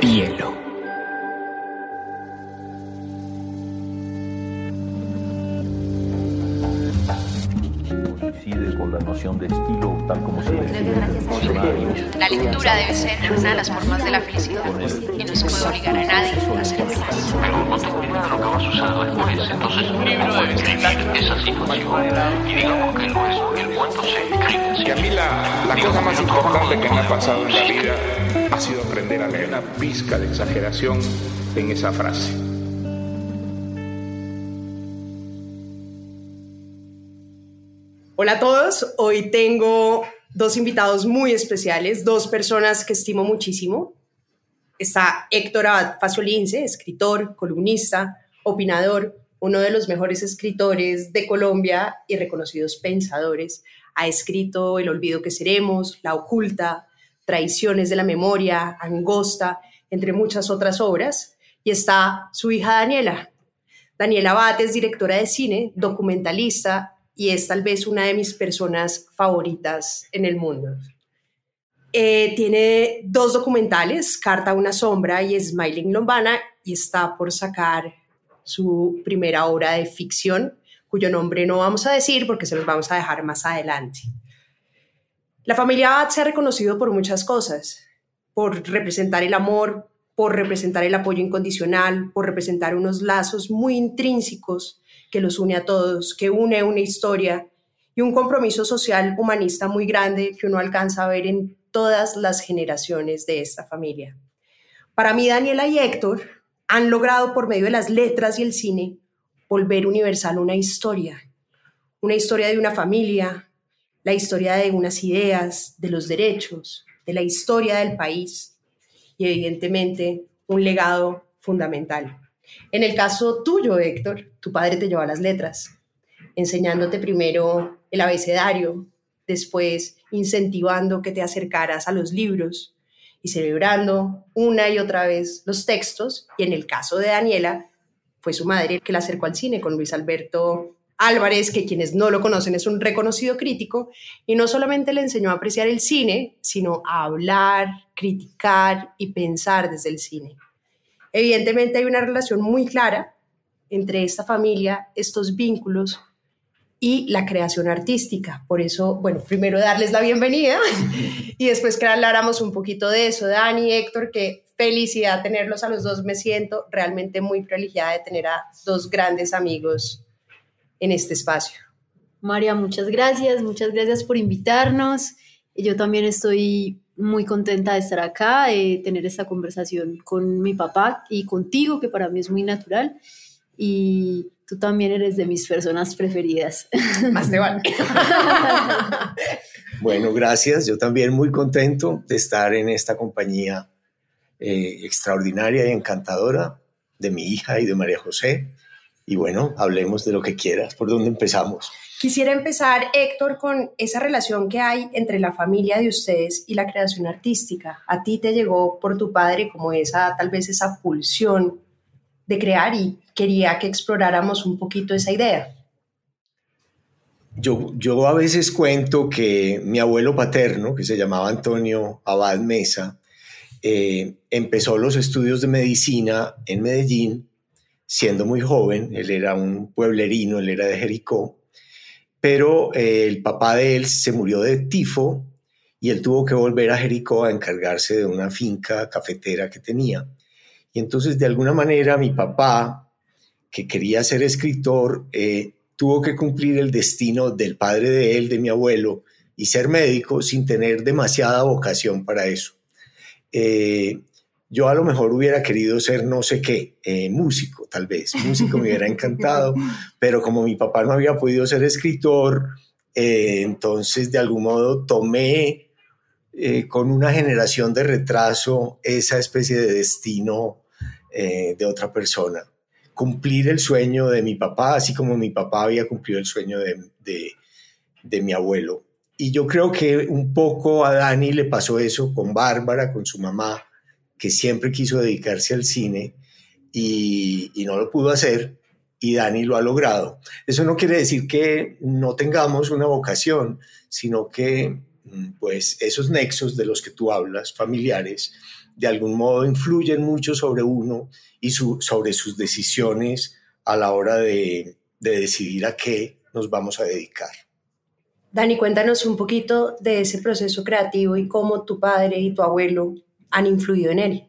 Bielo. Coincide con la noción de estilo tal como se La lectura debe ser una de las formas de la felicidad. Y no se puede obligar a nadie de mi libro debe escribir. Y digamos que no es el cuento se escribe a mí la, la cosa más importante que me ha pasado en la vida ha sido aprender a leer una pizca de exageración en esa frase. Hola a todos, hoy tengo dos invitados muy especiales, dos personas que estimo muchísimo. Está Héctor Abad Fasolince, escritor, columnista, opinador, uno de los mejores escritores de Colombia y reconocidos pensadores. Ha escrito El olvido que seremos, La oculta, Traiciones de la memoria, Angosta, entre muchas otras obras. Y está su hija Daniela. Daniela Abad es directora de cine, documentalista y es tal vez una de mis personas favoritas en el mundo. Eh, tiene dos documentales, Carta a una sombra y Smiling Lombana, y está por sacar su primera obra de ficción, cuyo nombre no vamos a decir porque se los vamos a dejar más adelante. La familia Abad se ha reconocido por muchas cosas, por representar el amor, por representar el apoyo incondicional, por representar unos lazos muy intrínsecos que los une a todos, que une una historia y un compromiso social humanista muy grande que uno alcanza a ver en todas las generaciones de esta familia. Para mí, Daniela y Héctor han logrado por medio de las letras y el cine volver universal una historia, una historia de una familia, la historia de unas ideas, de los derechos, de la historia del país y evidentemente un legado fundamental. En el caso tuyo, Héctor, tu padre te llevó a las letras, enseñándote primero el abecedario, después incentivando que te acercaras a los libros y celebrando una y otra vez los textos. Y en el caso de Daniela, fue su madre que la acercó al cine con Luis Alberto Álvarez, que quienes no lo conocen es un reconocido crítico, y no solamente le enseñó a apreciar el cine, sino a hablar, criticar y pensar desde el cine. Evidentemente hay una relación muy clara entre esta familia, estos vínculos y la creación artística. Por eso, bueno, primero darles la bienvenida y después que habláramos un poquito de eso. Dani, Héctor, qué felicidad tenerlos a los dos. Me siento realmente muy privilegiada de tener a dos grandes amigos en este espacio. María, muchas gracias, muchas gracias por invitarnos. Yo también estoy muy contenta de estar acá, de tener esta conversación con mi papá y contigo, que para mí es muy natural. Y tú también eres de mis personas preferidas. Más te vale. bueno, gracias. Yo también muy contento de estar en esta compañía eh, extraordinaria y encantadora de mi hija y de María José. Y bueno, hablemos de lo que quieras. ¿Por dónde empezamos? Quisiera empezar, Héctor, con esa relación que hay entre la familia de ustedes y la creación artística. A ti te llegó por tu padre como esa, tal vez esa pulsión de crear y quería que exploráramos un poquito esa idea. Yo, yo a veces cuento que mi abuelo paterno, que se llamaba Antonio Abad Mesa, eh, empezó los estudios de medicina en Medellín siendo muy joven. Él era un pueblerino, él era de Jericó pero eh, el papá de él se murió de tifo y él tuvo que volver a Jericó a encargarse de una finca cafetera que tenía. Y entonces, de alguna manera, mi papá, que quería ser escritor, eh, tuvo que cumplir el destino del padre de él, de mi abuelo, y ser médico sin tener demasiada vocación para eso. Eh, yo a lo mejor hubiera querido ser no sé qué, eh, músico tal vez, músico me hubiera encantado, pero como mi papá no había podido ser escritor, eh, entonces de algún modo tomé eh, con una generación de retraso esa especie de destino de otra persona. Cumplir el sueño de mi papá, así como mi papá había cumplido el sueño de, de, mi abuelo. Y yo creo que un poco a Dani le pasó eso con Bárbara, con su mamá, que siempre quiso dedicarse al cine y, no lo pudo hacer y Dani lo ha logrado. Eso no quiere decir que no tengamos una vocación, sino que mm, pues esos nexos de los que tú hablas, familiares, de algún modo influyen mucho sobre uno y sobre sus decisiones a la hora de, de decidir a qué nos vamos a dedicar. Dani, cuéntanos un poquito de ese proceso creativo y cómo tu padre y tu abuelo han influido en él.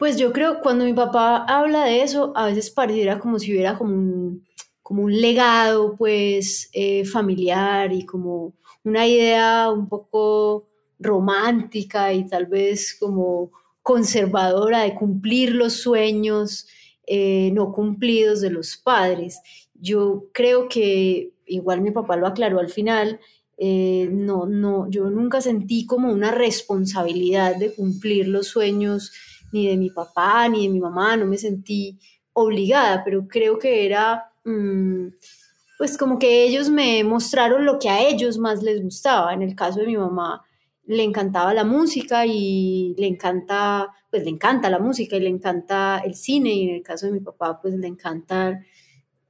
Pues yo creo cuando mi papá habla de eso, a veces pareciera como si hubiera como un, como un legado pues eh, familiar y como una idea un poco romántica y tal vez como conservadora de cumplir los sueños eh, no cumplidos de los padres. Yo creo que, igual mi papá lo aclaró al final, eh, no, no, yo nunca sentí como una responsabilidad de cumplir los sueños ni de mi papá ni de mi mamá, no me sentí obligada, pero creo que era, mm, pues como que ellos me mostraron lo que a ellos más les gustaba. En el caso de mi mamá, le encantaba la música y le encanta, pues le encanta la música y le encanta el cine y en el caso de mi papá, pues le encantan,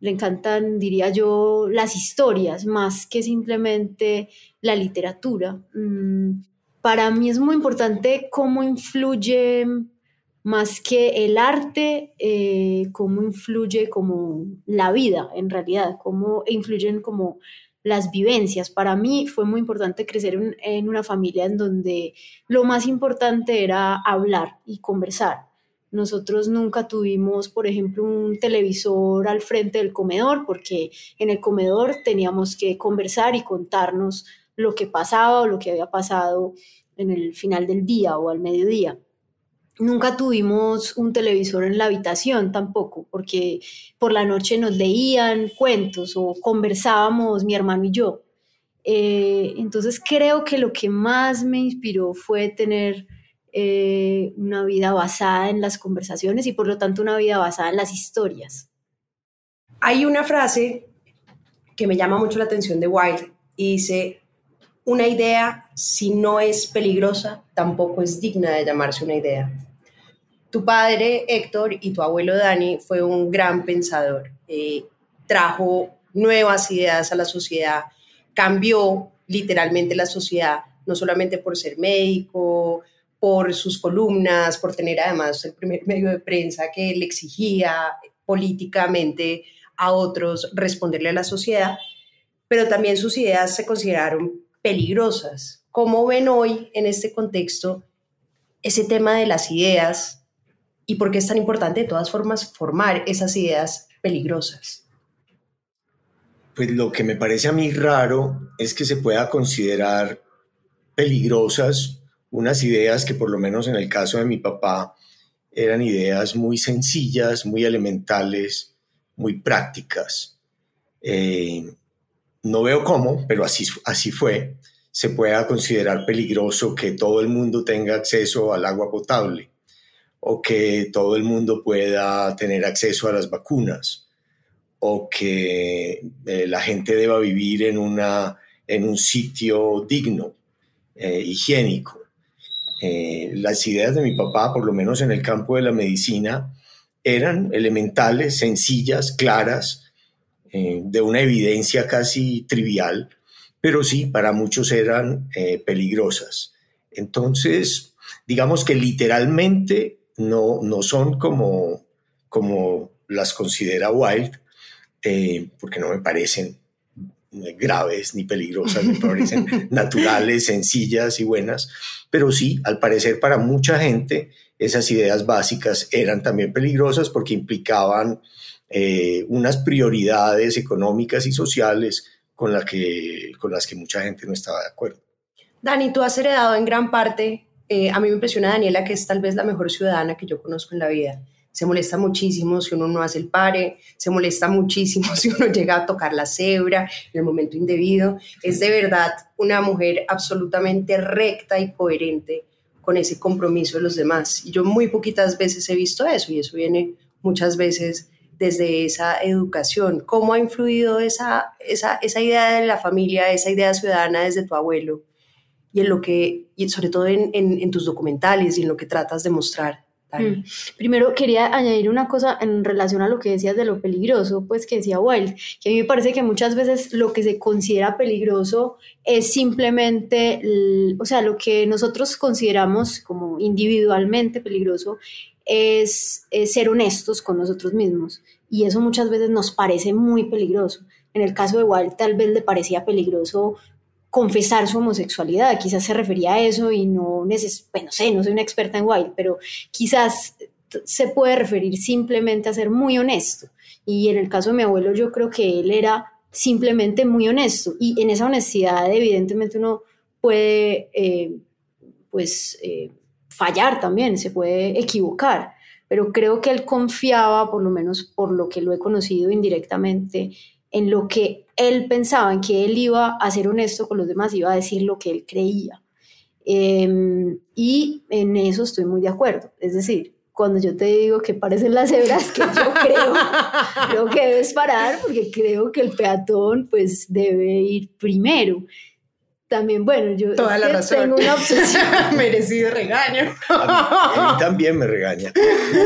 le encantan, diría yo, las historias más que simplemente la literatura. Mm, para mí es muy importante cómo influye más que el arte, eh, cómo influye como la vida en realidad, cómo influyen como las vivencias. Para mí fue muy importante crecer en, una familia en donde lo más importante era hablar y conversar. Nosotros nunca tuvimos, por ejemplo, un televisor al frente del comedor porque en el comedor teníamos que conversar y contarnos lo que pasaba o lo que había pasado en el final del día o al mediodía. Nunca tuvimos un televisor en la habitación tampoco, porque por la noche nos leían cuentos o conversábamos mi hermano y yo. Eh, entonces creo que lo que más me inspiró fue tener eh, una vida basada en las conversaciones y por lo tanto una vida basada en las historias. Hay una frase que me llama mucho la atención de Wilde y dice, una idea si no es peligrosa tampoco es digna de llamarse una idea. Tu padre, Héctor, y tu abuelo, Dani, fue un gran pensador. Eh, trajo nuevas ideas a la sociedad, cambió literalmente la sociedad, no solamente por ser médico, por sus columnas, por tener además el primer medio de prensa que le exigía políticamente a otros responderle a la sociedad, pero también sus ideas se consideraron peligrosas. ¿Cómo ven hoy en este contexto ese tema de las ideas y por qué es tan importante de todas formas formar esas ideas peligrosas. Pues lo que me parece a mí raro es que se pueda considerar peligrosas unas ideas que por lo menos en el caso de mi papá eran ideas muy sencillas, muy elementales, muy prácticas. Eh, no veo cómo, pero así, así fue, se pueda considerar peligroso que todo el mundo tenga acceso al agua potable o que todo el mundo pueda tener acceso a las vacunas o que eh, la gente deba vivir en, una, en un sitio digno, eh, higiénico. Eh, las ideas de mi papá, por lo menos en el campo de la medicina, eran elementales, sencillas, claras, de una evidencia casi trivial, pero sí, para muchos eran peligrosas. Entonces, digamos que literalmente no, no son como, como las considera Wilde, eh, porque no me parecen graves ni peligrosas, me parecen naturales, sencillas y buenas, pero sí, al parecer para mucha gente esas ideas básicas eran también peligrosas porque implicaban eh, unas prioridades económicas y sociales con, la que, con las que mucha gente no estaba de acuerdo. Dani, tú has heredado en gran parte eh, a mí me impresiona Daniela, que es tal vez la mejor ciudadana que yo conozco en la vida. Se molesta muchísimo si uno no hace el pare, se molesta muchísimo si uno llega a tocar la cebra en el momento indebido. Es de verdad una mujer absolutamente recta y coherente con ese compromiso de los demás. Y yo muy poquitas veces he visto eso y eso viene muchas veces desde esa educación. ¿Cómo ha influido esa, esa, esa idea de la familia, esa idea ciudadana desde tu abuelo? Y en lo que, y sobre todo en, en, tus documentales y en lo que tratas de mostrar, Mm. Primero quería añadir una cosa en relación a lo que decías de lo peligroso, pues que decía Wild, que a mí me parece que muchas veces lo que se considera peligroso es simplemente, o sea, lo que nosotros consideramos como individualmente peligroso es, ser honestos con nosotros mismos y eso muchas veces nos parece muy peligroso. En el caso de Wild tal vez le parecía peligroso confesar su homosexualidad, quizás se refería a eso y no, neces bueno, no sé, no soy una experta en Wild, pero quizás se puede referir simplemente a ser muy honesto. Y en el caso de mi abuelo yo creo que él era simplemente muy honesto y en esa honestidad evidentemente uno puede eh, pues eh, fallar también, se puede equivocar, pero creo que él confiaba, por lo menos por lo que lo he conocido indirectamente, en lo que él pensaba, en que él iba a ser honesto con los demás, iba a decir lo que él creía. Em, y en eso estoy muy de acuerdo. Es decir, cuando yo te digo que parecen las cebras, que yo creo, creo que debes parar porque creo que el peatón pues debe ir primero también, bueno, yo Toda la razón. tengo una obsesión. Merecido regaño. A mí, también me regaña.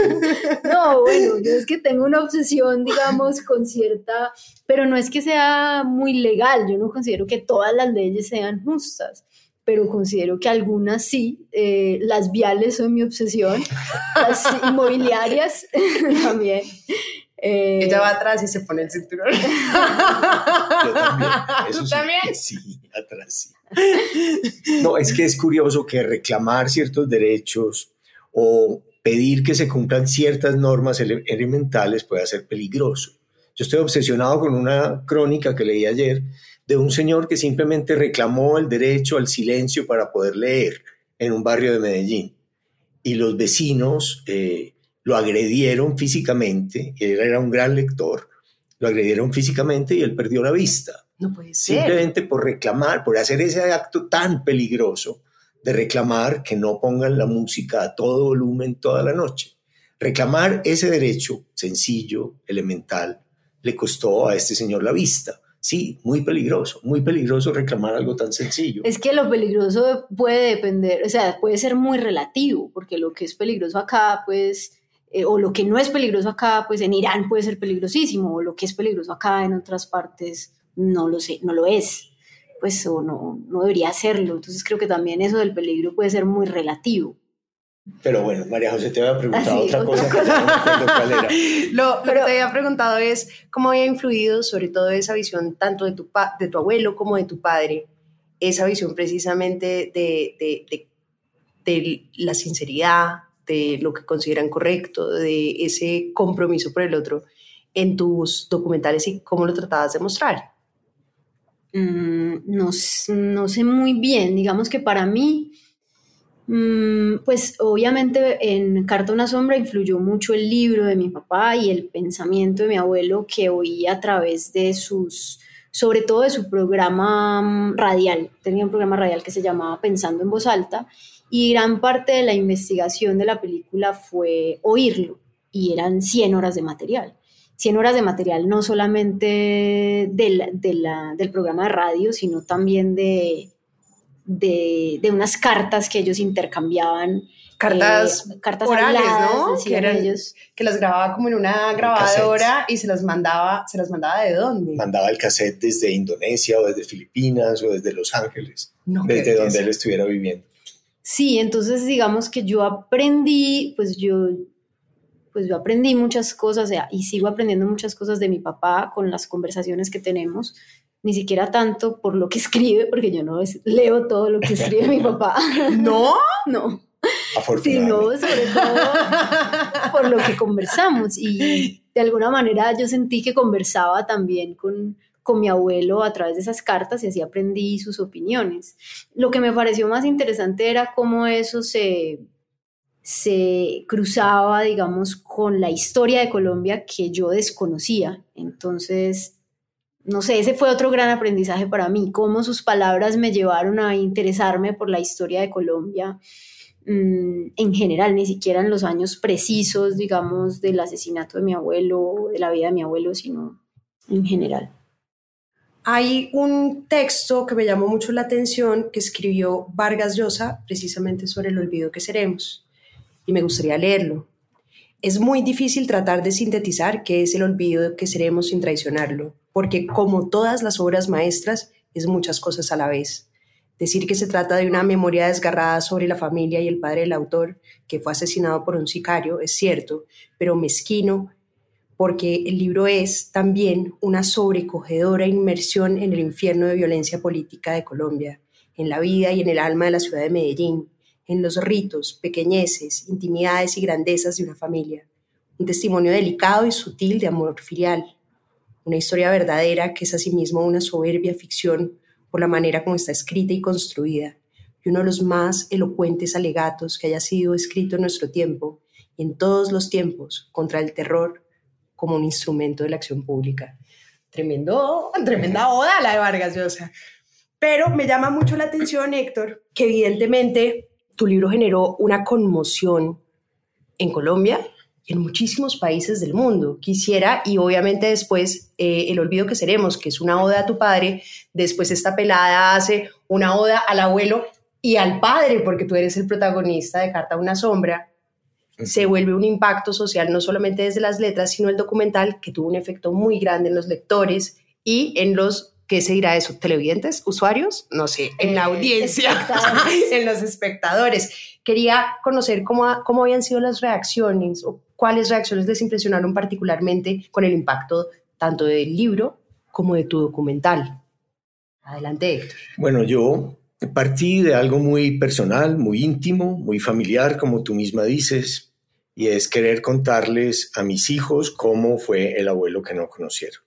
no, bueno, yo es que tengo una obsesión, digamos, con cierta, pero no es que sea muy legal, yo no considero que todas las leyes sean justas pero considero que algunas sí, eh, las viales son mi obsesión, las inmobiliarias también, eh, Ella va atrás y se pone el cinturón. Yo también. ¿Tú también? Sí, atrás sí. No, es que es curioso que reclamar ciertos derechos o pedir que se cumplan ciertas normas elementales pueda ser peligroso. Yo estoy obsesionado con una crónica que leí ayer de un señor que simplemente reclamó el derecho al silencio para poder leer en un barrio de Medellín. Y los vecinos eh, lo agredieron físicamente, él era un gran lector, lo agredieron físicamente y él perdió la vista. No puede ser. Simplemente por reclamar, por hacer ese acto tan peligroso de reclamar que no pongan la música a todo volumen toda la noche. Reclamar ese derecho sencillo, elemental, le costó a este señor la vista. Sí, muy peligroso, muy peligroso reclamar algo tan sencillo. Es que lo peligroso puede depender, o sea, puede ser muy relativo, porque lo que es peligroso acá, pues eh, o lo que no es peligroso acá, pues en Irán puede ser peligrosísimo, o lo que es peligroso acá en otras partes no lo sé, no lo es, pues o no, no debería serlo. Entonces creo que también eso del peligro puede ser muy relativo. Pero bueno, María José te había preguntado otra, cosa, Lo, que te había preguntado es cómo había influido sobre todo esa visión tanto de tu, de tu abuelo como de tu padre, esa visión precisamente de, de, de, de la sinceridad, de lo que consideran correcto, de ese compromiso por el otro en tus documentales y cómo lo tratabas de mostrar? Mm, no, no, sé muy bien, digamos que para mí, mm, pues obviamente en Carta una sombra influyó mucho el libro de mi papá y el pensamiento de mi abuelo que oía a través de sus, sobre todo de su programa mm, radial, tenía un programa radial que se llamaba Pensando en voz alta y gran parte de la investigación de la película fue oírlo y eran 100 horas de material. 100 horas de material no solamente del, del programa de radio, sino también de, de, unas cartas que ellos intercambiaban. Cartas, eh, cartas orales, ¿no? Que, eran, ellos. que las grababa como en una grabadora y se las mandaba, ¿se las mandaba de dónde? Mandaba el cassette desde Indonesia o desde Filipinas o desde Los Ángeles, desde donde él estuviera viviendo. Sí, entonces digamos que yo aprendí, pues yo, pues yo aprendí muchas cosas y sigo aprendiendo muchas cosas de mi papá con las conversaciones que tenemos, ni siquiera tanto por lo que escribe, porque yo no leo todo lo que escribe mi papá. ¿No? no. Sino sobre todo por lo que conversamos y de alguna manera yo sentí que conversaba también con, con mi abuelo a través de esas cartas y así aprendí sus opiniones. Lo que me pareció más interesante era cómo eso se, se cruzaba, digamos, con la historia de Colombia que yo desconocía. Entonces, no sé, ese fue otro gran aprendizaje para mí, cómo sus palabras me llevaron a interesarme por la historia de Colombia mm, en general, ni siquiera en los años precisos, digamos, del asesinato de mi abuelo, de la vida de mi abuelo, sino en general. Hay un texto que me llamó mucho la atención que escribió Vargas Llosa precisamente sobre el olvido que seremos. y me gustaría leerlo. Es muy difícil tratar de sintetizar qué es el olvido que seremos sin traicionarlo, porque como todas las obras maestras, es muchas cosas a la vez. Decir que se trata de una memoria desgarrada sobre la familia y el padre del autor, que fue asesinado por un sicario, es cierto, pero mezquino, porque el libro es también una sobrecogedora inmersión en el infierno de violencia política de Colombia, en la vida y en el alma de la ciudad de Medellín, en los ritos, pequeñeces, intimidades y grandezas de una familia. Un testimonio delicado y sutil de amor filial. Una historia verdadera que es asimismo una soberbia ficción por la manera como está escrita y construida, y uno de los más elocuentes alegatos que haya sido escrito en nuestro tiempo y en todos los tiempos contra el terror como un instrumento de la acción pública. Tremendo, tremenda oda la de Vargas Llosa. Pero me llama mucho la atención, Héctor, que evidentemente tu libro generó una conmoción en Colombia y en muchísimos países del mundo. Quisiera, y obviamente después eh, El olvido que seremos, que es una oda a tu padre, después esta pelada hace una oda al abuelo y al padre, porque tú eres el protagonista de Carta a una sombra, se vuelve un impacto social no solamente desde las letras, sino el documental que tuvo un efecto muy grande en los lectores y en los ¿qué se dirá eso? ¿Televidentes? ¿Usuarios? No sé, en la eh, audiencia, en los espectadores. Quería conocer cómo, cómo habían sido las reacciones o cuáles reacciones les impresionaron particularmente con el impacto tanto del libro como de tu documental. Adelante, Héctor. Bueno, yo partí de algo muy personal, muy íntimo, muy familiar, como tú misma dices, y es querer contarles a mis hijos cómo fue el abuelo que no conocieron.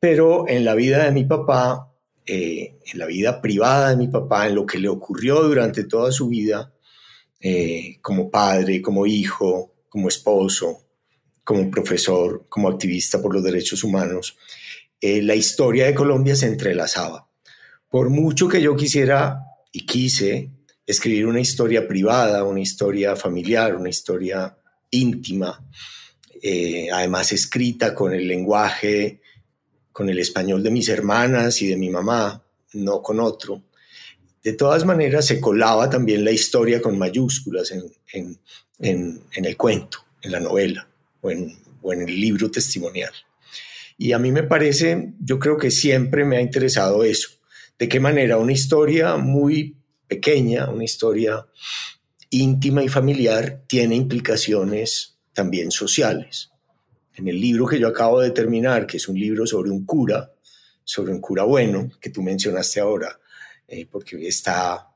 Pero en la vida de mi papá, eh, en la vida privada de mi papá, en lo que le ocurrió durante toda su vida, eh, como padre, como hijo, como esposo, como profesor, como activista por los derechos humanos, eh, la historia de Colombia se entrelazaba. Por mucho que yo quisiera y quise escribir una historia privada, una historia familiar, una historia íntima, además escrita con el lenguaje con el español de mis hermanas y de mi mamá, no con otro. De todas maneras, se colaba también la historia con mayúsculas en, el cuento, en la novela o en el libro testimonial. Y a mí me parece, yo creo que siempre me ha interesado eso, de qué manera una historia muy pequeña, una historia íntima y familiar, tiene implicaciones también sociales. En el libro que yo acabo de terminar, que es un libro sobre un cura, sobre un cura bueno, que tú mencionaste ahora, eh, porque está,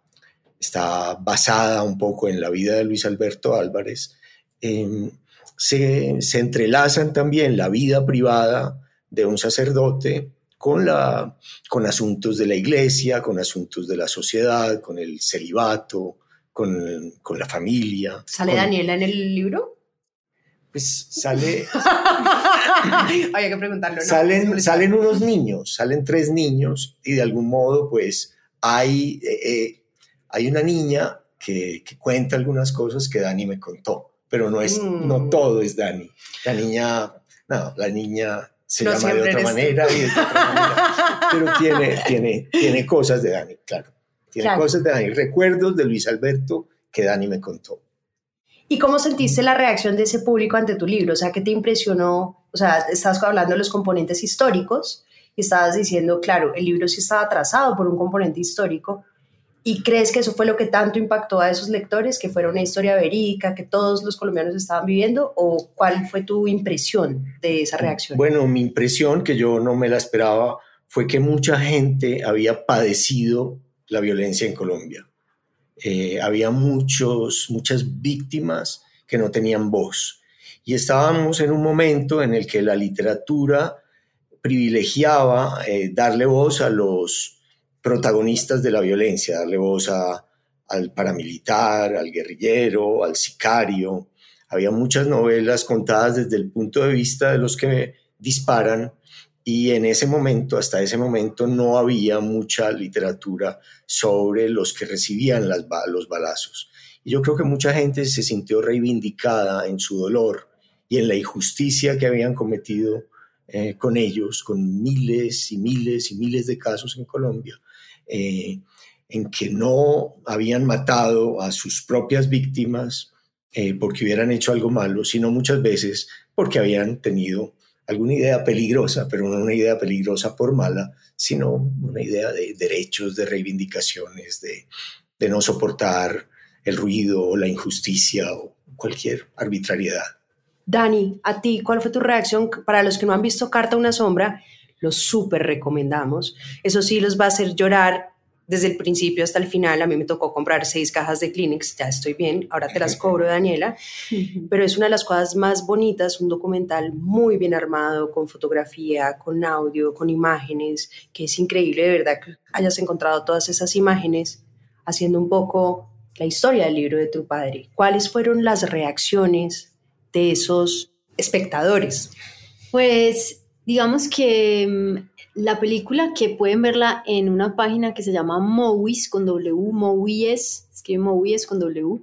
está basada un poco en la vida de Luis Alberto Álvarez, em, se, se, entrelazan también la vida privada de un sacerdote con, la, con asuntos de la iglesia, con asuntos de la sociedad, con el celibato, con, con la familia. ¿Sale Daniela en el libro? pues sale... Había que preguntarlo. Salen, salen unos niños, salen tres niños y de algún modo pues hay, eh, eh, hay una niña que, cuenta algunas cosas que Dani me contó, pero no, es, no mm. todo es Dani. La niña, no, la niña se llama de otra manera y de otra manera, pero tiene, tiene, tiene cosas de Dani, claro. Tiene cosas de Dani, recuerdos de Luis Alberto que Dani me contó. ¿Y cómo sentiste la reacción de ese público ante tu libro? O sea, ¿qué te impresionó? O sea, estás hablando de los componentes históricos y estabas diciendo, claro, el libro sí estaba trazado por un componente histórico. ¿Y crees que eso fue lo que tanto impactó a esos lectores, que fuera una historia verídica, que todos los colombianos estaban viviendo? ¿O cuál fue tu impresión de esa reacción? Bueno, mi impresión, que yo no me la esperaba, fue que mucha gente había padecido la violencia en Colombia. Eh, había muchos, muchas víctimas que no tenían voz. Y estábamos en un momento en el que la literatura privilegiaba eh, darle voz a los protagonistas de la violencia, darle voz al paramilitar, al guerrillero, al sicario. Había muchas novelas contadas desde el punto de vista de los que disparan y en ese momento, hasta ese momento, no había mucha literatura sobre los que recibían los balazos. Y yo creo que mucha gente se sintió reivindicada en su dolor y en la injusticia que habían cometido eh, con ellos, con miles y miles y miles de casos en Colombia, eh, en que no habían matado a sus propias víctimas eh, porque hubieran hecho algo malo, sino muchas veces porque habían tenido alguna idea peligrosa, pero no una idea peligrosa por mala, sino una idea de derechos, de reivindicaciones, de, no soportar el ruido o la injusticia o cualquier arbitrariedad. Dani, a ti, ¿cuál fue tu reacción? Para los que no han visto Carta una sombra, los súper recomendamos. Eso sí, los va a hacer llorar desde el principio hasta el final. A mí me tocó comprar seis cajas de Kleenex, ya estoy bien, ahora te las cobro, Daniela. Pero es una de las cosas más bonitas, un documental muy bien armado, con fotografía, con audio, con imágenes, que es increíble de verdad que hayas encontrado todas esas imágenes haciendo un poco la historia del libro de tu padre. ¿Cuáles fueron las reacciones de esos espectadores? Pues digamos que mm, la película que pueden verla en una página que se llama Movies con W, Movies, escribe Movies con W.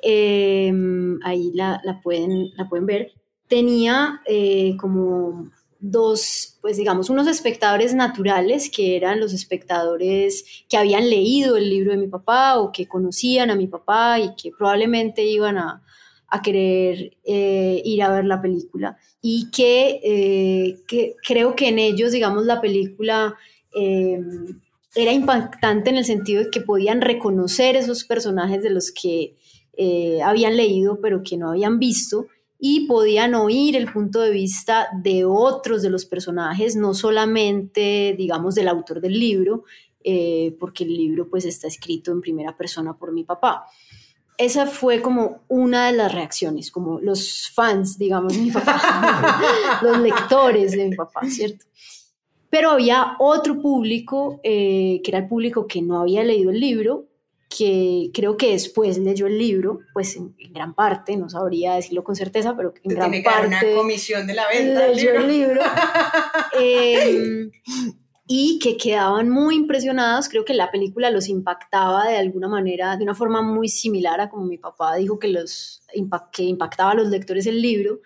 Em, ahí la, pueden, la pueden ver. Tenía eh, como dos, pues digamos, unos espectadores naturales que eran los espectadores que habían leído el libro de mi papá o que conocían a mi papá y que probablemente iban a, a querer eh, ir a ver la película. Y que, eh, que, creo que en ellos, digamos, la película eh, era impactante en el sentido de que podían reconocer esos personajes de los que habían leído pero que no habían visto y podían oír el punto de vista de otros de los personajes, no solamente, digamos, del autor del libro, porque el libro pues está escrito en primera persona por mi papá esa fue como una de las reacciones, como los fans, digamos, mi papá, los lectores de mi papá, ¿cierto? Pero había otro público, eh, que era el público que no había leído el libro, que creo que después leyó el libro, pues en, gran parte, no sabría decirlo con certeza, pero en gran parte... una comisión de la venta leyó el libro. eh, y que quedaban muy impresionados. Creo que la película los impactaba de alguna manera, de una forma muy similar a como mi papá dijo que, los, que impactaba a los lectores el libro.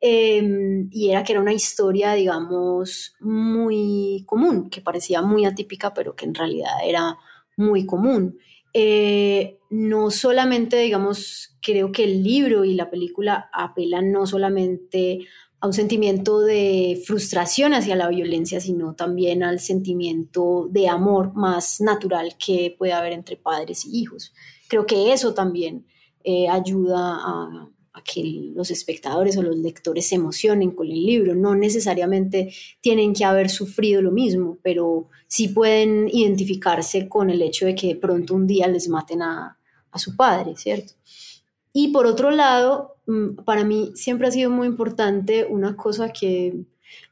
Em, y era que era una historia, digamos, muy común, que parecía muy atípica, pero que en realidad era muy común. Eh, no solamente, digamos, creo que el libro y la película apelan no solamente a un sentimiento de frustración hacia la violencia, sino también al sentimiento de amor más natural que puede haber entre padres y hijos. Creo que eso también eh, ayuda a, que los espectadores o los lectores se emocionen con el libro. No necesariamente tienen que haber sufrido lo mismo, pero sí pueden identificarse con el hecho de que pronto un día les maten a su padre, ¿cierto? Y por otro lado, mm, para mí siempre ha sido muy importante una cosa que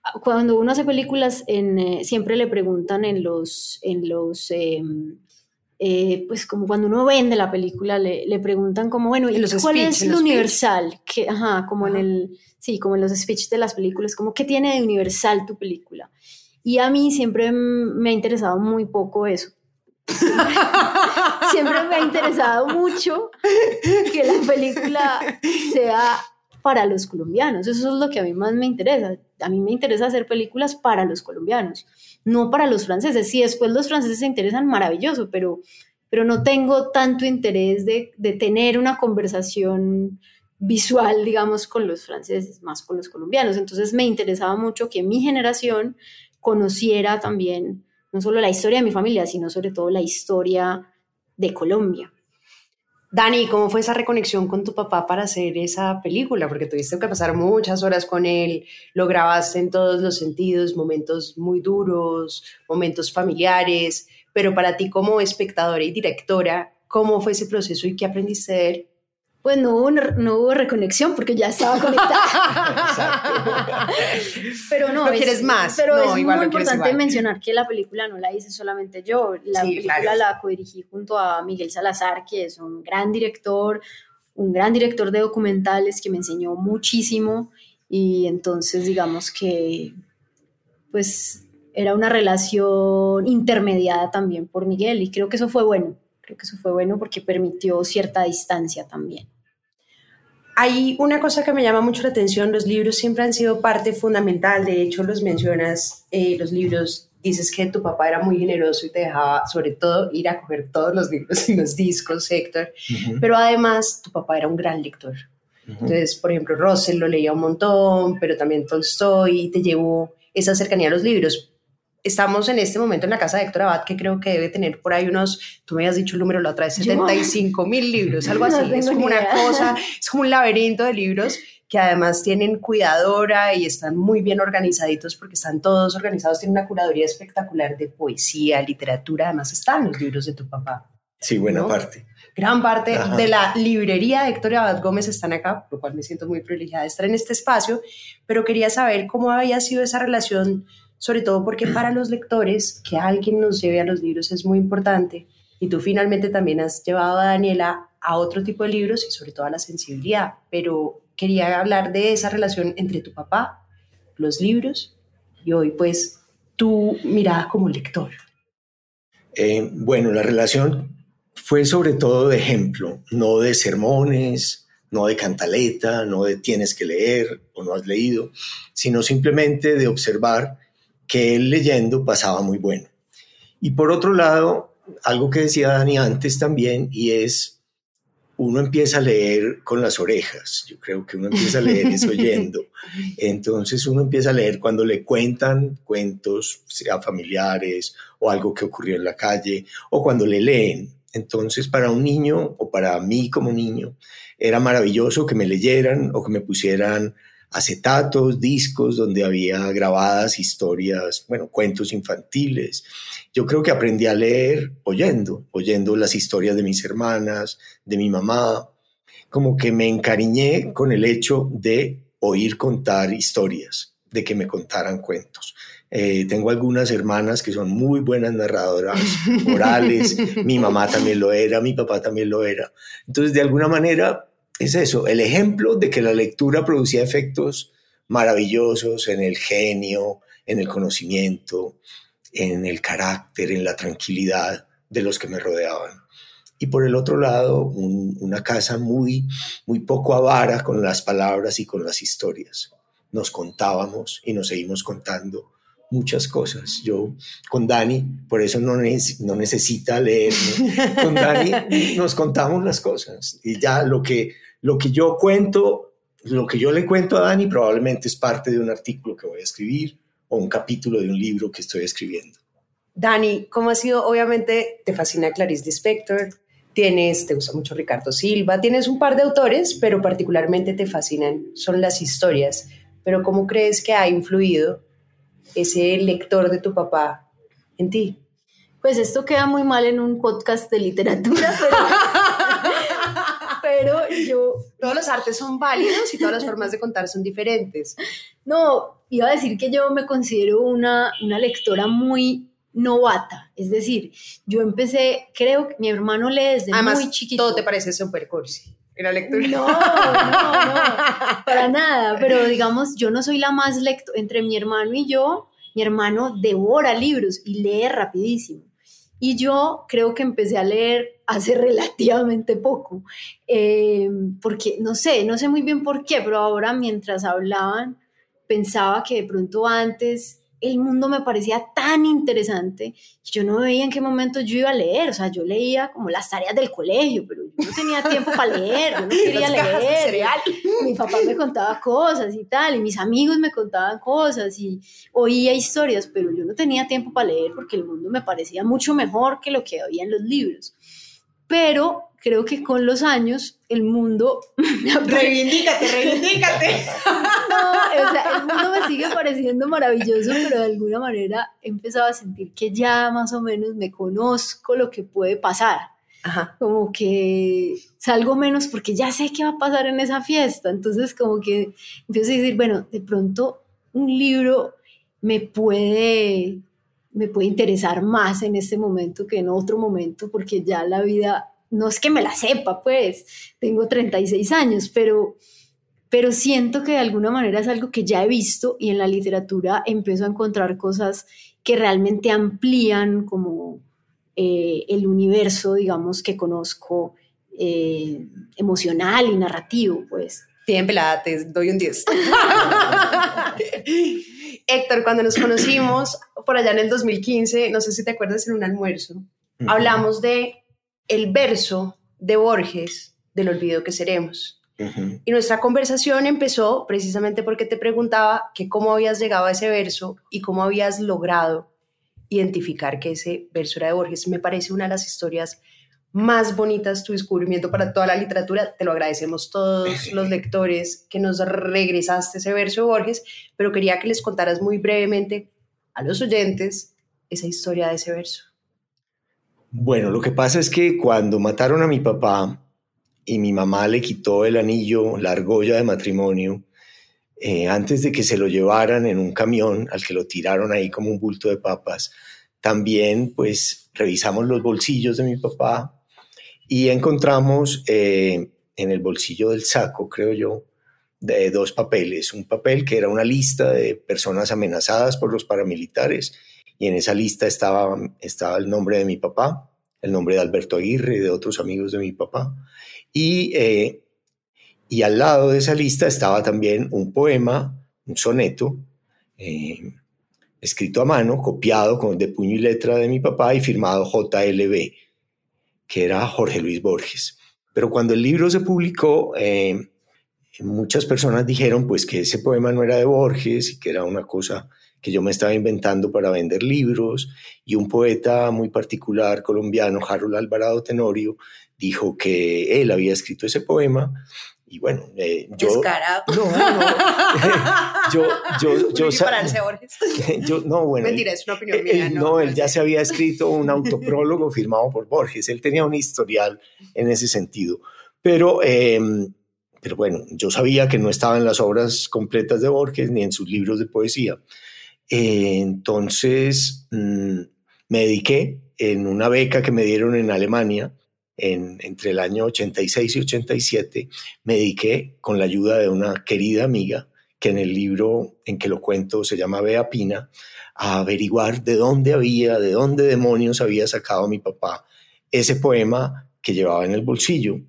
ah, cuando uno hace películas, en, eh, siempre le preguntan en los, en los em, eh, pues como cuando uno vende la película, le, le preguntan como, bueno, ¿y cuál es lo universal? Que, ajá, como en el, sí, como en los speech de las películas, como, ¿qué tiene de universal tu película? Y a mí siempre me ha interesado muy poco eso. Siempre me ha interesado mucho que la película sea para los colombianos. Eso es lo que a mí más me interesa. A mí me interesa hacer películas para los colombianos, no para los franceses. Si después los franceses se interesan, maravilloso, pero, pero no tengo tanto interés de, de tener una conversación visual, digamos, con los franceses, más con los colombianos. Entonces me interesaba mucho que mi generación conociera también no solo la historia de mi familia, sino sobre todo la historia de Colombia. Dani, ¿cómo fue esa reconexión con tu papá para hacer esa película? Porque tuviste que pasar muchas horas con él, lo grabaste en todos los sentidos, momentos muy duros, momentos familiares, pero para ti como espectadora y directora, ¿cómo fue ese proceso y qué aprendiste de él? Pues no hubo, no hubo reconexión porque ya estaba conectada. pero no, ¿No quieres más. Pero es muy importante mencionar que la película no la hice solamente yo. La película la codirigí junto a Miguel Salazar, que es un gran director, un gran director de documentales que me enseñó muchísimo y entonces digamos que pues era una relación intermediada también por Miguel y creo que eso fue bueno. Creo que eso fue bueno porque permitió cierta distancia también. Hay una cosa que me llama mucho la atención, los libros siempre han sido parte fundamental, de hecho los mencionas, eh, los libros dices que tu papá era muy generoso y te dejaba sobre todo ir a coger todos los libros y los discos, Héctor, pero además tu papá era un gran lector. Entonces, por ejemplo, Russell lo leía un montón, pero también Tolstoy y te llevó esa cercanía a los libros. Estamos en este momento en la casa de Héctor Abad, que creo que debe tener por ahí unos, tú me habías dicho el número la otra vez, 75 mil libros, algo así. es como una cosa, es como un laberinto de libros que además tienen cuidadora y están muy bien organizaditos porque están todos organizados, tienen una curaduría espectacular de poesía, literatura, además están los libros de tu papá. Sí, buena parte. Gran parte de la librería de Héctor Abad Gómez están acá, por lo cual me siento muy privilegiada de estar en este espacio, pero quería saber cómo había sido esa relación, sobre todo porque para los lectores que alguien nos lleve a los libros es muy importante y tú finalmente también has llevado a Daniela a otro tipo de libros y sobre todo a la sensibilidad, pero quería hablar de esa relación entre tu papá, los libros y hoy pues tu mirada como lector. Eh, bueno, la relación fue sobre todo de ejemplo, no de sermones, no de cantaleta, no de tienes que leer o no has leído, sino simplemente de observar que él leyendo pasaba muy bueno. Y por otro lado, algo que decía Dani antes también, y es uno empieza a leer con las orejas, yo creo que uno empieza a leer es oyendo, entonces uno empieza a leer cuando le cuentan cuentos, sea familiares o algo que ocurrió en la calle, o cuando le leen. Entonces para un niño o para mí como niño era maravilloso que me leyeran o que me pusieran acetatos, discos donde había grabadas historias, bueno, cuentos infantiles. Yo creo que aprendí a leer oyendo, oyendo las historias de mis hermanas, de mi mamá, como que me encariñé con el hecho de oír contar historias, de que me contaran cuentos. Eh, tengo algunas hermanas que son muy buenas narradoras orales, mi mamá también lo era, mi papá también lo era. Entonces, de alguna manera, es eso, el ejemplo de que la lectura producía efectos maravillosos en el genio, en el conocimiento, en el carácter, en la tranquilidad de los que me rodeaban. Y por el otro lado, una casa muy, muy poco avara con las palabras y con las historias. Nos contábamos y nos seguimos contando muchas cosas. Yo con Dani, por eso no, no necesita leer, con Dani nos contamos las cosas y ya lo que lo que yo cuento, lo que yo le cuento a Dani probablemente es parte de un artículo que voy a escribir o un capítulo de un libro que estoy escribiendo. Dani, ¿cómo ha sido? Obviamente te fascina Clarice Lispector, tienes, te gusta mucho Ricardo Silva, tienes un par de autores, pero particularmente te fascinan, son las historias. Pero ¿cómo crees que ha influido ese lector de tu papá en ti? Pues esto queda muy mal en un podcast de literatura, pero. Todos los artes son válidos y todas las formas de contar son diferentes. No, iba a decir que yo me considero una, una lectora muy novata, es decir, yo empecé, creo que mi hermano lee desde muy chiquito. todo te parece súper cursi. En la lectura. No, no, no, para nada, pero digamos, yo no soy la más lecto entre mi hermano y yo, mi hermano devora libros y lee rapidísimo. Y yo creo que empecé a leer hace relativamente poco, eh, porque no sé, no sé muy bien por qué, pero ahora mientras hablaban pensaba que de pronto antes el mundo me parecía tan interesante que yo no veía en qué momento yo iba a leer, o sea, yo leía como las tareas del colegio, pero yo no tenía tiempo para leer, yo no quería leer, mi papá me contaba cosas y tal, y mis amigos me contaban cosas y oía historias, pero yo no tenía tiempo para leer porque el mundo me parecía mucho mejor que lo que había en los libros. Pero creo que con los años el mundo... reivindícate, reivindícate. no, o sea, el mundo me sigue pareciendo maravilloso, pero de alguna manera he empezado a sentir que ya más o menos me conozco lo que puede pasar. Ajá. Como que salgo menos porque ya sé qué va a pasar en esa fiesta. Entonces como que empiezo a decir, bueno, de pronto un libro me puede me puede interesar más en este momento que en otro momento porque ya la vida no es que me la sepa, pues, tengo 36 años, pero, pero siento que de alguna manera es algo que ya he visto y en la literatura empiezo a encontrar cosas que realmente amplían como eh, el universo, digamos, que conozco eh, emocional y narrativo, pues. Bien pelada, te doy un 10. Héctor, cuando nos conocimos por allá en el 2015, no sé si te acuerdas en un almuerzo, hablamos de el verso de Borges del olvido que seremos. Y nuestra conversación empezó precisamente porque te preguntaba que cómo habías llegado a ese verso y cómo habías logrado identificar que ese verso era de Borges. Me parece una de las historias más bonitas, tu descubrimiento para toda la literatura. Te lo agradecemos todos los lectores que nos regresaste ese verso de Borges, pero quería que les contaras muy brevemente a los oyentes esa historia de ese verso. Bueno, lo que pasa es que cuando mataron a mi papá, y mi mamá le quitó el anillo, la argolla de matrimonio, eh, antes de que se lo llevaran en un camión al que lo tiraron ahí como un bulto de papas. También pues revisamos los bolsillos de mi papá y encontramos eh, en el bolsillo del saco, creo yo, de dos papeles. Un papel que era una lista de personas amenazadas por los paramilitares y en esa lista estaba, estaba el nombre de mi papá, el nombre de Alberto Aguirre y de otros amigos de mi papá. Y, eh, y al lado de esa lista estaba también un poema, un soneto, eh, escrito a mano, copiado con, de puño y letra de mi papá y firmado JLB, que era Jorge Luis Borges. Pero cuando el libro se publicó, eh, muchas personas dijeron pues que ese poema no era de Borges y que era una cosa que yo me estaba inventando para vender libros y un poeta muy particular colombiano, Harold Alvarado Tenorio, dijo que él había escrito ese poema y bueno, eh, yo, no, no, yo, yo, yo, yo, no, bueno, mentira, es una opinión mía. no, no, él ya se había escrito un autoprólogo firmado por Borges, él tenía un historial en ese sentido, pero, em, pero bueno, yo sabía que no estaba en las obras completas de Borges ni en sus libros de poesía, entonces mm, me dediqué en una beca que me dieron en Alemania entre el año 86 y 87, me dediqué con la ayuda de una querida amiga, que en el libro en que lo cuento se llama Bea Pina, a averiguar de dónde había, de dónde demonios había sacado mi papá ese poema que llevaba en el bolsillo.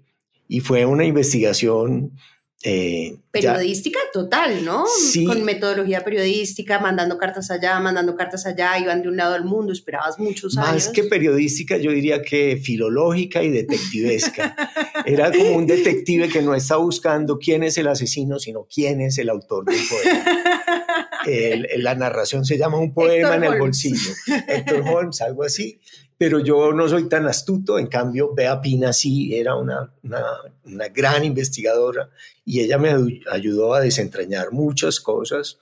Y fue una investigación eh, periodística total, ¿no? Sí. Con metodología periodística, mandando cartas allá, mandando cartas allá, iban de un lado al mundo, esperabas muchos años. Más que periodística, yo diría que filológica y detectivesca. Era como un detective que no está buscando quién es el asesino, sino quién es el autor del poema. la narración se llama un poema en el bolsillo. Héctor Holmes, algo así pero yo no soy tan astuto, en cambio Bea Pina sí era una, una, gran investigadora y ella me ayudó a desentrañar muchas cosas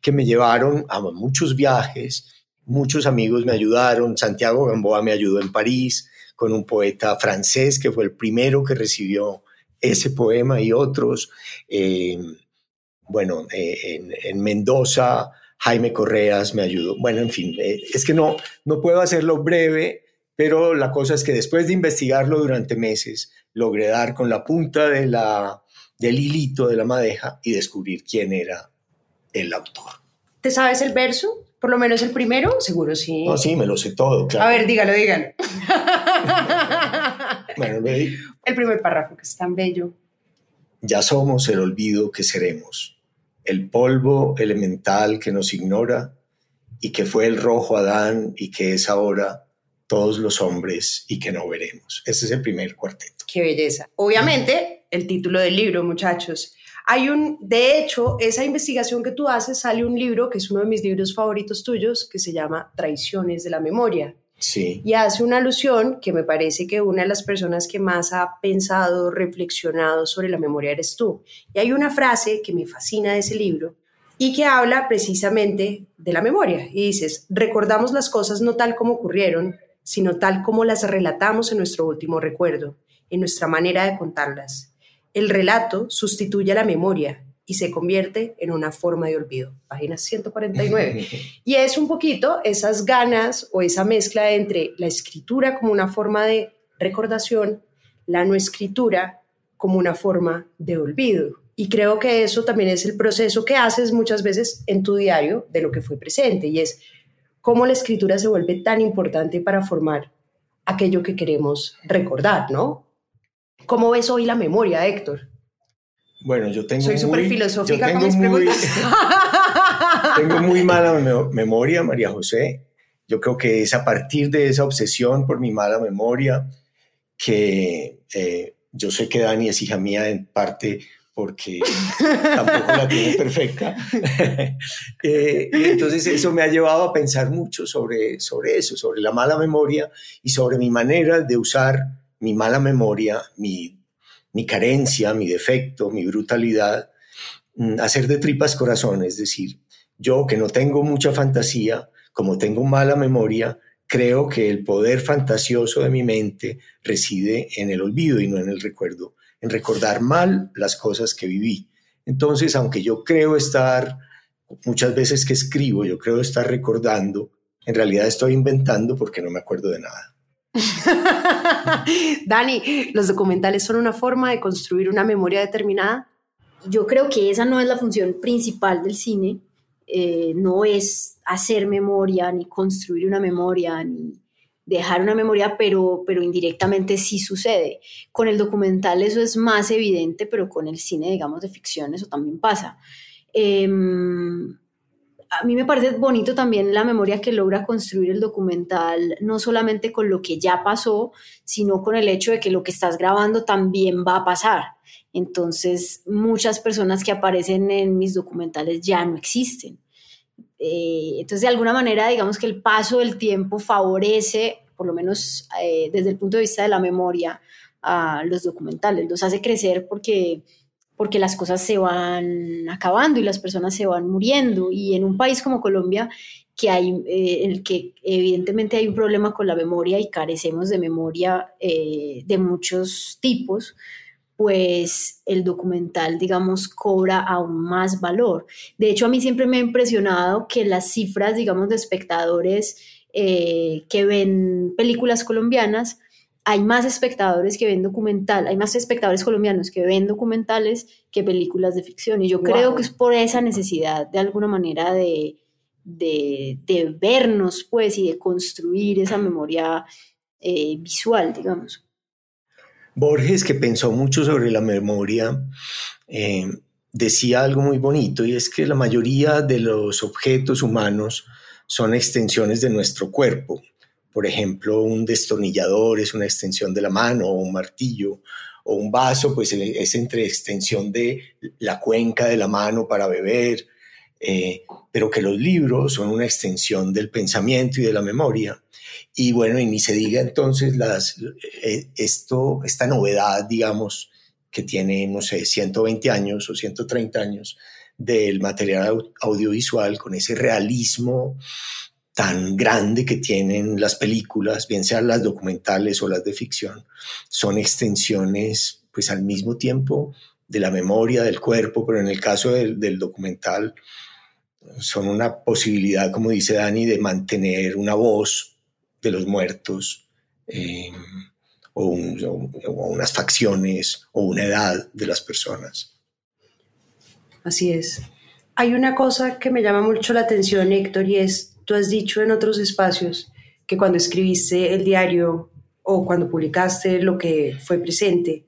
que me llevaron a muchos viajes, muchos amigos me ayudaron, Santiago Gamboa me ayudó en París con un poeta francés que fue el primero que recibió ese poema y otros, eh, bueno, eh, en, en Mendoza Jaime Correas me ayudó. Bueno, en fin, eh, es que no, no puedo hacerlo breve, pero la cosa es que después de investigarlo durante meses, logré dar con la punta de la, del hilito de la madeja y descubrir quién era el autor. ¿Te sabes el verso? Por lo menos el primero, seguro sí. No, sí, me lo sé todo, claro. A ver, dígalo, dígalo. bueno, El primer párrafo, que es tan bello. Ya somos el olvido que seremos el polvo elemental que nos ignora y que fue el rojo Adán y que es ahora todos los hombres y que no veremos. Ese es el primer cuarteto. Qué belleza. Obviamente, el título del libro, muchachos. Hay un, de hecho, esa investigación que tú haces, sale un libro que es uno de mis libros favoritos tuyos, que se llama Traiciones de la Memoria. Y hace una alusión que me parece que una de las personas que más ha pensado, reflexionado sobre la memoria eres tú. Y hay una frase que me fascina de ese libro y que habla precisamente de la memoria. Y dices, recordamos las cosas no tal como ocurrieron, sino tal como las relatamos en nuestro último recuerdo, en nuestra manera de contarlas. El relato sustituye a la memoria y se convierte en una forma de olvido. Página 149. y es un poquito esas ganas o esa mezcla entre la escritura como una forma de recordación, la no escritura como una forma de olvido. Y creo que eso también es el proceso que haces muchas veces en tu diario de lo que fue presente y es cómo la escritura se vuelve tan importante para formar aquello que queremos recordar, ¿no? ¿Cómo ves hoy la memoria, Héctor? Bueno, yo tengo Soy súper filosófica con mis muy- preguntas. tengo muy mala me- memoria, María José. Yo creo que es a partir de esa obsesión por mi mala memoria que eh, yo sé que Dani es hija mía en parte porque tampoco la tiene perfecta. Eh, y entonces eso me ha llevado a pensar mucho sobre, sobre eso, sobre la mala memoria y sobre mi manera de usar mi mala memoria, mi, mi carencia, mi defecto, mi brutalidad, mm, hacer de tripas corazón, es decir, yo que no tengo mucha fantasía, como tengo mala memoria, creo que el poder fantasioso de mi mente reside en el olvido y no en el recuerdo, en recordar mal las cosas que viví. Entonces, aunque yo creo estar, muchas veces que escribo, yo creo estar recordando, en realidad estoy inventando porque no me acuerdo de nada. Dani, ¿los documentales son una forma de construir una memoria determinada? Yo creo que esa no es la función principal del cine, eh, no es hacer memoria, ni construir una memoria, ni dejar una memoria, pero, pero indirectamente sí sucede. Con el documental eso es más evidente, pero con el cine, digamos, de ficción eso también pasa. Em, a mí me parece bonito también la memoria que logra construir el documental, no solamente con lo que ya pasó, sino con el hecho de que lo que estás grabando también va a pasar. Entonces, muchas personas que aparecen en mis documentales ya no existen. Eh, entonces, de alguna manera, digamos que el paso del tiempo favorece, por lo menos eh, desde el punto de vista de la memoria, a los documentales, los hace crecer porque porque las cosas se van acabando y las personas se van muriendo. Y en un país como Colombia, que hay, eh, en el que evidentemente hay un problema con la memoria y carecemos de memoria eh, de muchos tipos, pues el documental, digamos, cobra aún más valor. De hecho, a mí siempre me ha impresionado que las cifras, digamos, de espectadores eh, que ven películas colombianas, hay más espectadores que ven documental, hay más espectadores colombianos que ven documentales que películas de ficción. Y yo Wow. creo que es por esa necesidad, de alguna manera, de, de, de vernos, pues, y de construir esa memoria eh, visual, digamos. Borges, que pensó mucho sobre la memoria, eh, decía algo muy bonito y es que la mayoría de los objetos humanos son extensiones de nuestro cuerpo. Por ejemplo, un destornillador es una extensión de la mano o un martillo o un vaso, pues eh, es entre extensión de la cuenca de la mano para beber, eh, pero que los libros son una extensión del pensamiento y de la memoria. Y bueno, y ni se diga entonces las, eh, esto, esta novedad, digamos, que tiene, no sé, 120 años o 130 años del material au- audiovisual con ese realismo tan grande que tienen las películas, bien sean las documentales o las de ficción, son extensiones, pues al mismo tiempo, de la memoria del cuerpo, pero en el caso del, documental, son una posibilidad, como dice Dani, de mantener una voz de los muertos, o, un- o- o unas facciones, o una edad de las personas. Así es. Hay una cosa que me llama mucho la atención, Héctor, y es, tú has dicho en otros espacios que cuando escribiste el diario o cuando publicaste lo que fue presente,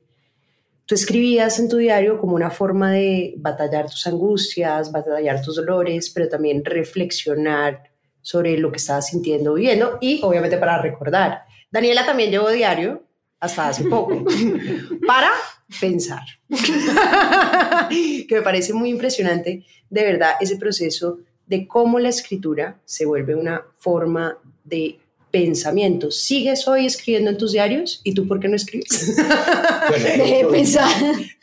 tú escribías en tu diario como una forma de batallar tus angustias, batallar tus dolores, pero también reflexionar sobre lo que estabas sintiendo, viviendo y obviamente para recordar. Daniela también llevó diario hasta hace poco para pensar. que me parece muy impresionante, de verdad, ese proceso de cómo la escritura se vuelve una forma de pensamiento. ¿Sigues hoy escribiendo en tus diarios? ¿Y tú por qué no escribes? Bueno, yo- pensar.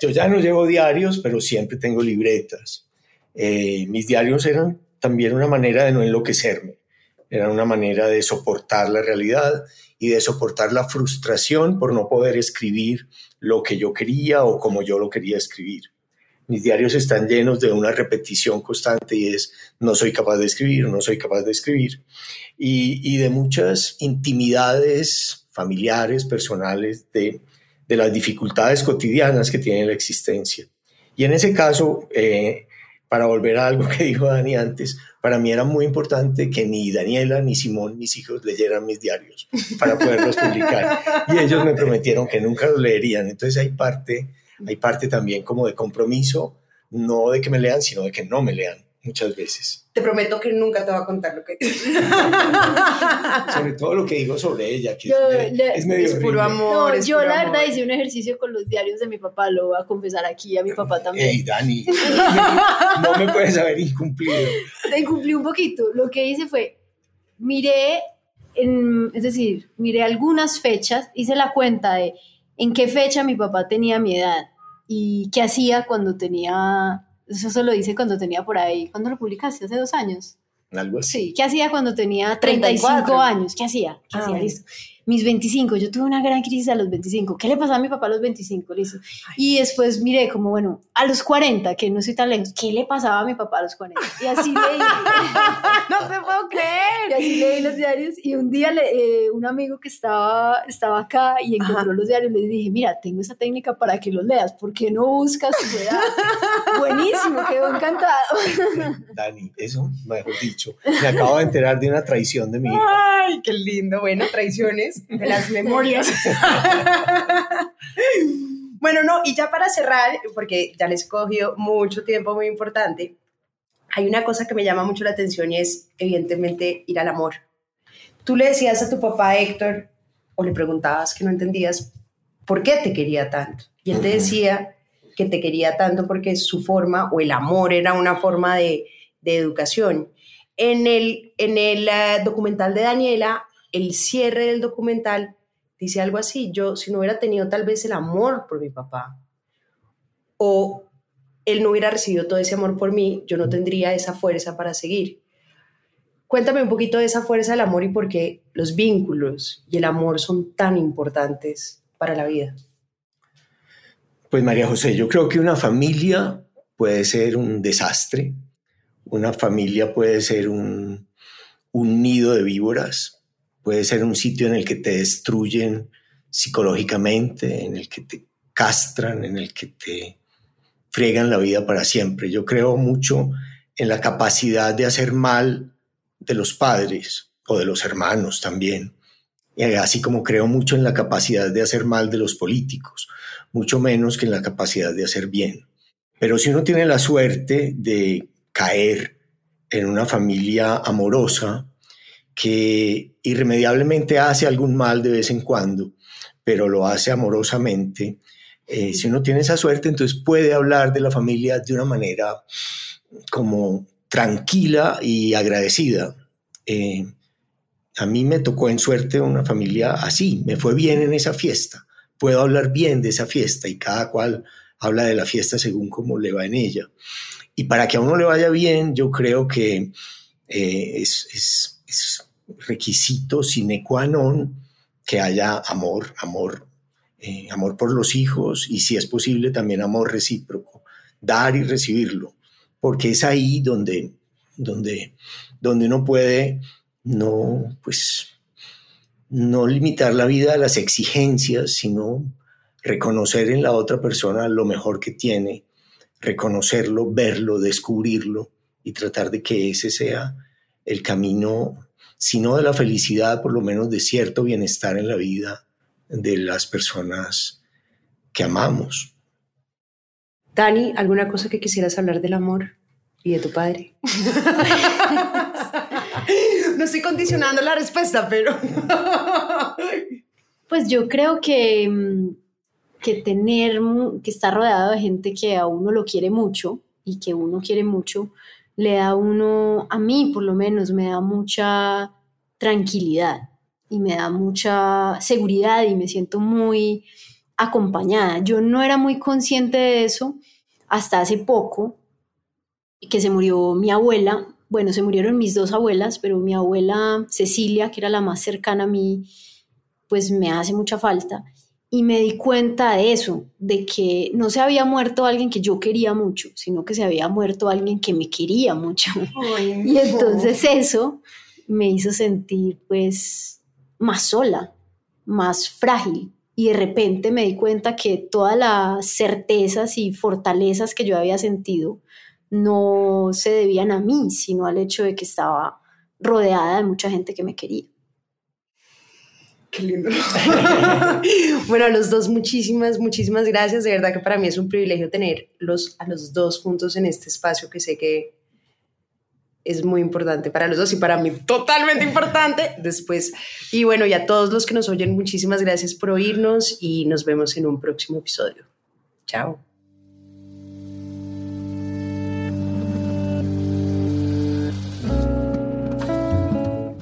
Yo ya no llevo diarios, pero siempre tengo libretas. Eh, mis diarios eran también una manera de no enloquecerme, eran una manera de soportar la realidad y de soportar la frustración por no poder escribir lo que yo quería o como yo lo quería escribir. Mis diarios están llenos de una repetición constante y es no soy capaz de escribir, no soy capaz de escribir. Y, y de muchas intimidades familiares, personales, de, de las dificultades cotidianas que tiene la existencia. Y en ese caso, eh, para volver a algo que dijo Dani antes, para mí era muy importante que ni Daniela ni Simón, mis hijos, leyeran mis diarios para poderlos publicar. Y ellos me prometieron que nunca los leerían. Entonces hay parte, hay parte también como de compromiso, no de que me lean, sino de que no me lean muchas veces. Te prometo que nunca te voy a contar lo que... sobre todo lo que digo sobre ella, que Yo es, le- es medio es puro amor. No, es yo puro la amor. verdad hice un ejercicio con los diarios de mi papá, lo voy a confesar aquí, a mi papá también. Ey, Dani, no me puedes haber incumplido. Te incumplí un poquito. Lo que hice fue, miré, en- es decir, miré algunas fechas, hice la cuenta de en qué fecha mi papá tenía mi edad y qué hacía cuando tenía, eso se lo hice cuando tenía por ahí, ¿cuándo lo publicaste? ¿Hace dos años? Algo así. Sí, ¿qué hacía cuando tenía 35 34? años? ¿Qué hacía? ¿Qué Ah, hacía? bueno. Listo. Mis 25, yo tuve una gran crisis a los 25. ¿Qué le pasaba a mi papá a los 25? Listo. Y después miré como, bueno, a los 40, que no estoy tan lejos, ¿qué le pasaba a mi papá a los 40? Y así leí, no te puedo y creer. así leí los diarios. Y un día le- eh, un amigo que estaba, estaba acá y encontró Ajá. los diarios, le dije, mira, tengo esa técnica para que los leas, ¿por qué no buscas tu edad? Buenísimo, quedó encantado. Dani, eso, mejor dicho. Me acabo de enterar de una traición de mi hija. Ay, qué lindo. Bueno, traiciones de las memorias. bueno, no, y ya para cerrar, porque ya les cogió mucho tiempo muy importante, hay una cosa que me llama mucho la atención y es, evidentemente, ir al amor. Tú le decías a tu papá, Héctor, o le preguntabas que no entendías por qué te quería tanto. Y él te decía que te quería tanto porque su forma, o el amor era una forma de, de educación. En el, en el eh, documental de Daniela, el cierre del documental dice algo así, yo si no hubiera tenido tal vez el amor por mi papá, o él no hubiera recibido todo ese amor por mí, yo no tendría esa fuerza para seguir. Cuéntame un poquito de esa fuerza del amor y por qué los vínculos y el amor son tan importantes para la vida. Pues María José, yo creo que una familia puede ser un desastre, una familia puede ser un, un nido de víboras, puede ser un sitio en el que te destruyen psicológicamente, en el que te castran, en el que te friegan la vida para siempre. Yo creo mucho en la capacidad de hacer mal de los padres o de los hermanos también, así como creo mucho en la capacidad de hacer mal de los políticos mucho menos que en la capacidad de hacer bien. Pero si uno tiene la suerte de caer en una familia amorosa que irremediablemente hace algún mal de vez en cuando, pero lo hace amorosamente, eh, si uno tiene esa suerte, entonces puede hablar de la familia de una manera como tranquila y agradecida. Eh, a mí me tocó en suerte una familia así, me fue bien en esa fiesta puedo hablar bien de esa fiesta y cada cual habla de la fiesta según cómo le va en ella. Y para que a uno le vaya bien, yo creo que eh, es, es, es, requisito sine qua non que haya amor, amor, eh, amor por los hijos y si es posible también amor recíproco, dar y recibirlo, porque es ahí donde, donde, donde uno puede no, pues, no limitar la vida a las exigencias, sino reconocer en la otra persona lo mejor que tiene, reconocerlo, verlo, descubrirlo y tratar de que ese sea el camino, si no de la felicidad, por lo menos de cierto bienestar en la vida de las personas que amamos. Dani, ¿alguna cosa que quisieras hablar del amor y de tu padre? no estoy condicionando la respuesta, pero... Pues yo creo que, mm, que tener, que estar rodeado de gente que a uno lo quiere mucho y que uno quiere mucho, le da uno, a mí por lo menos, me da mucha tranquilidad y me da mucha seguridad y me siento muy acompañada. Yo no era muy consciente de eso hasta hace poco, que se murió mi abuela. Bueno, se murieron mis dos abuelas, pero mi abuela Cecilia, que era la más cercana a mí, pues me hace mucha falta. Y me di cuenta de eso, de que no se había muerto alguien que yo quería mucho, sino que se había muerto alguien que me quería mucho. Y entonces eso me hizo sentir pues más sola, más frágil. Y de repente me di cuenta que todas las certezas y fortalezas que yo había sentido no se debían a mí, sino al hecho de que estaba rodeada de mucha gente que me quería. Qué lindo. bueno, a los dos muchísimas, muchísimas gracias. De verdad que para mí es un privilegio tener los, a los dos juntos en este espacio que sé que es muy importante para los dos y para mí totalmente importante después. Y bueno, y a todos los que nos oyen, muchísimas gracias por oírnos y nos vemos en un próximo episodio. Chao.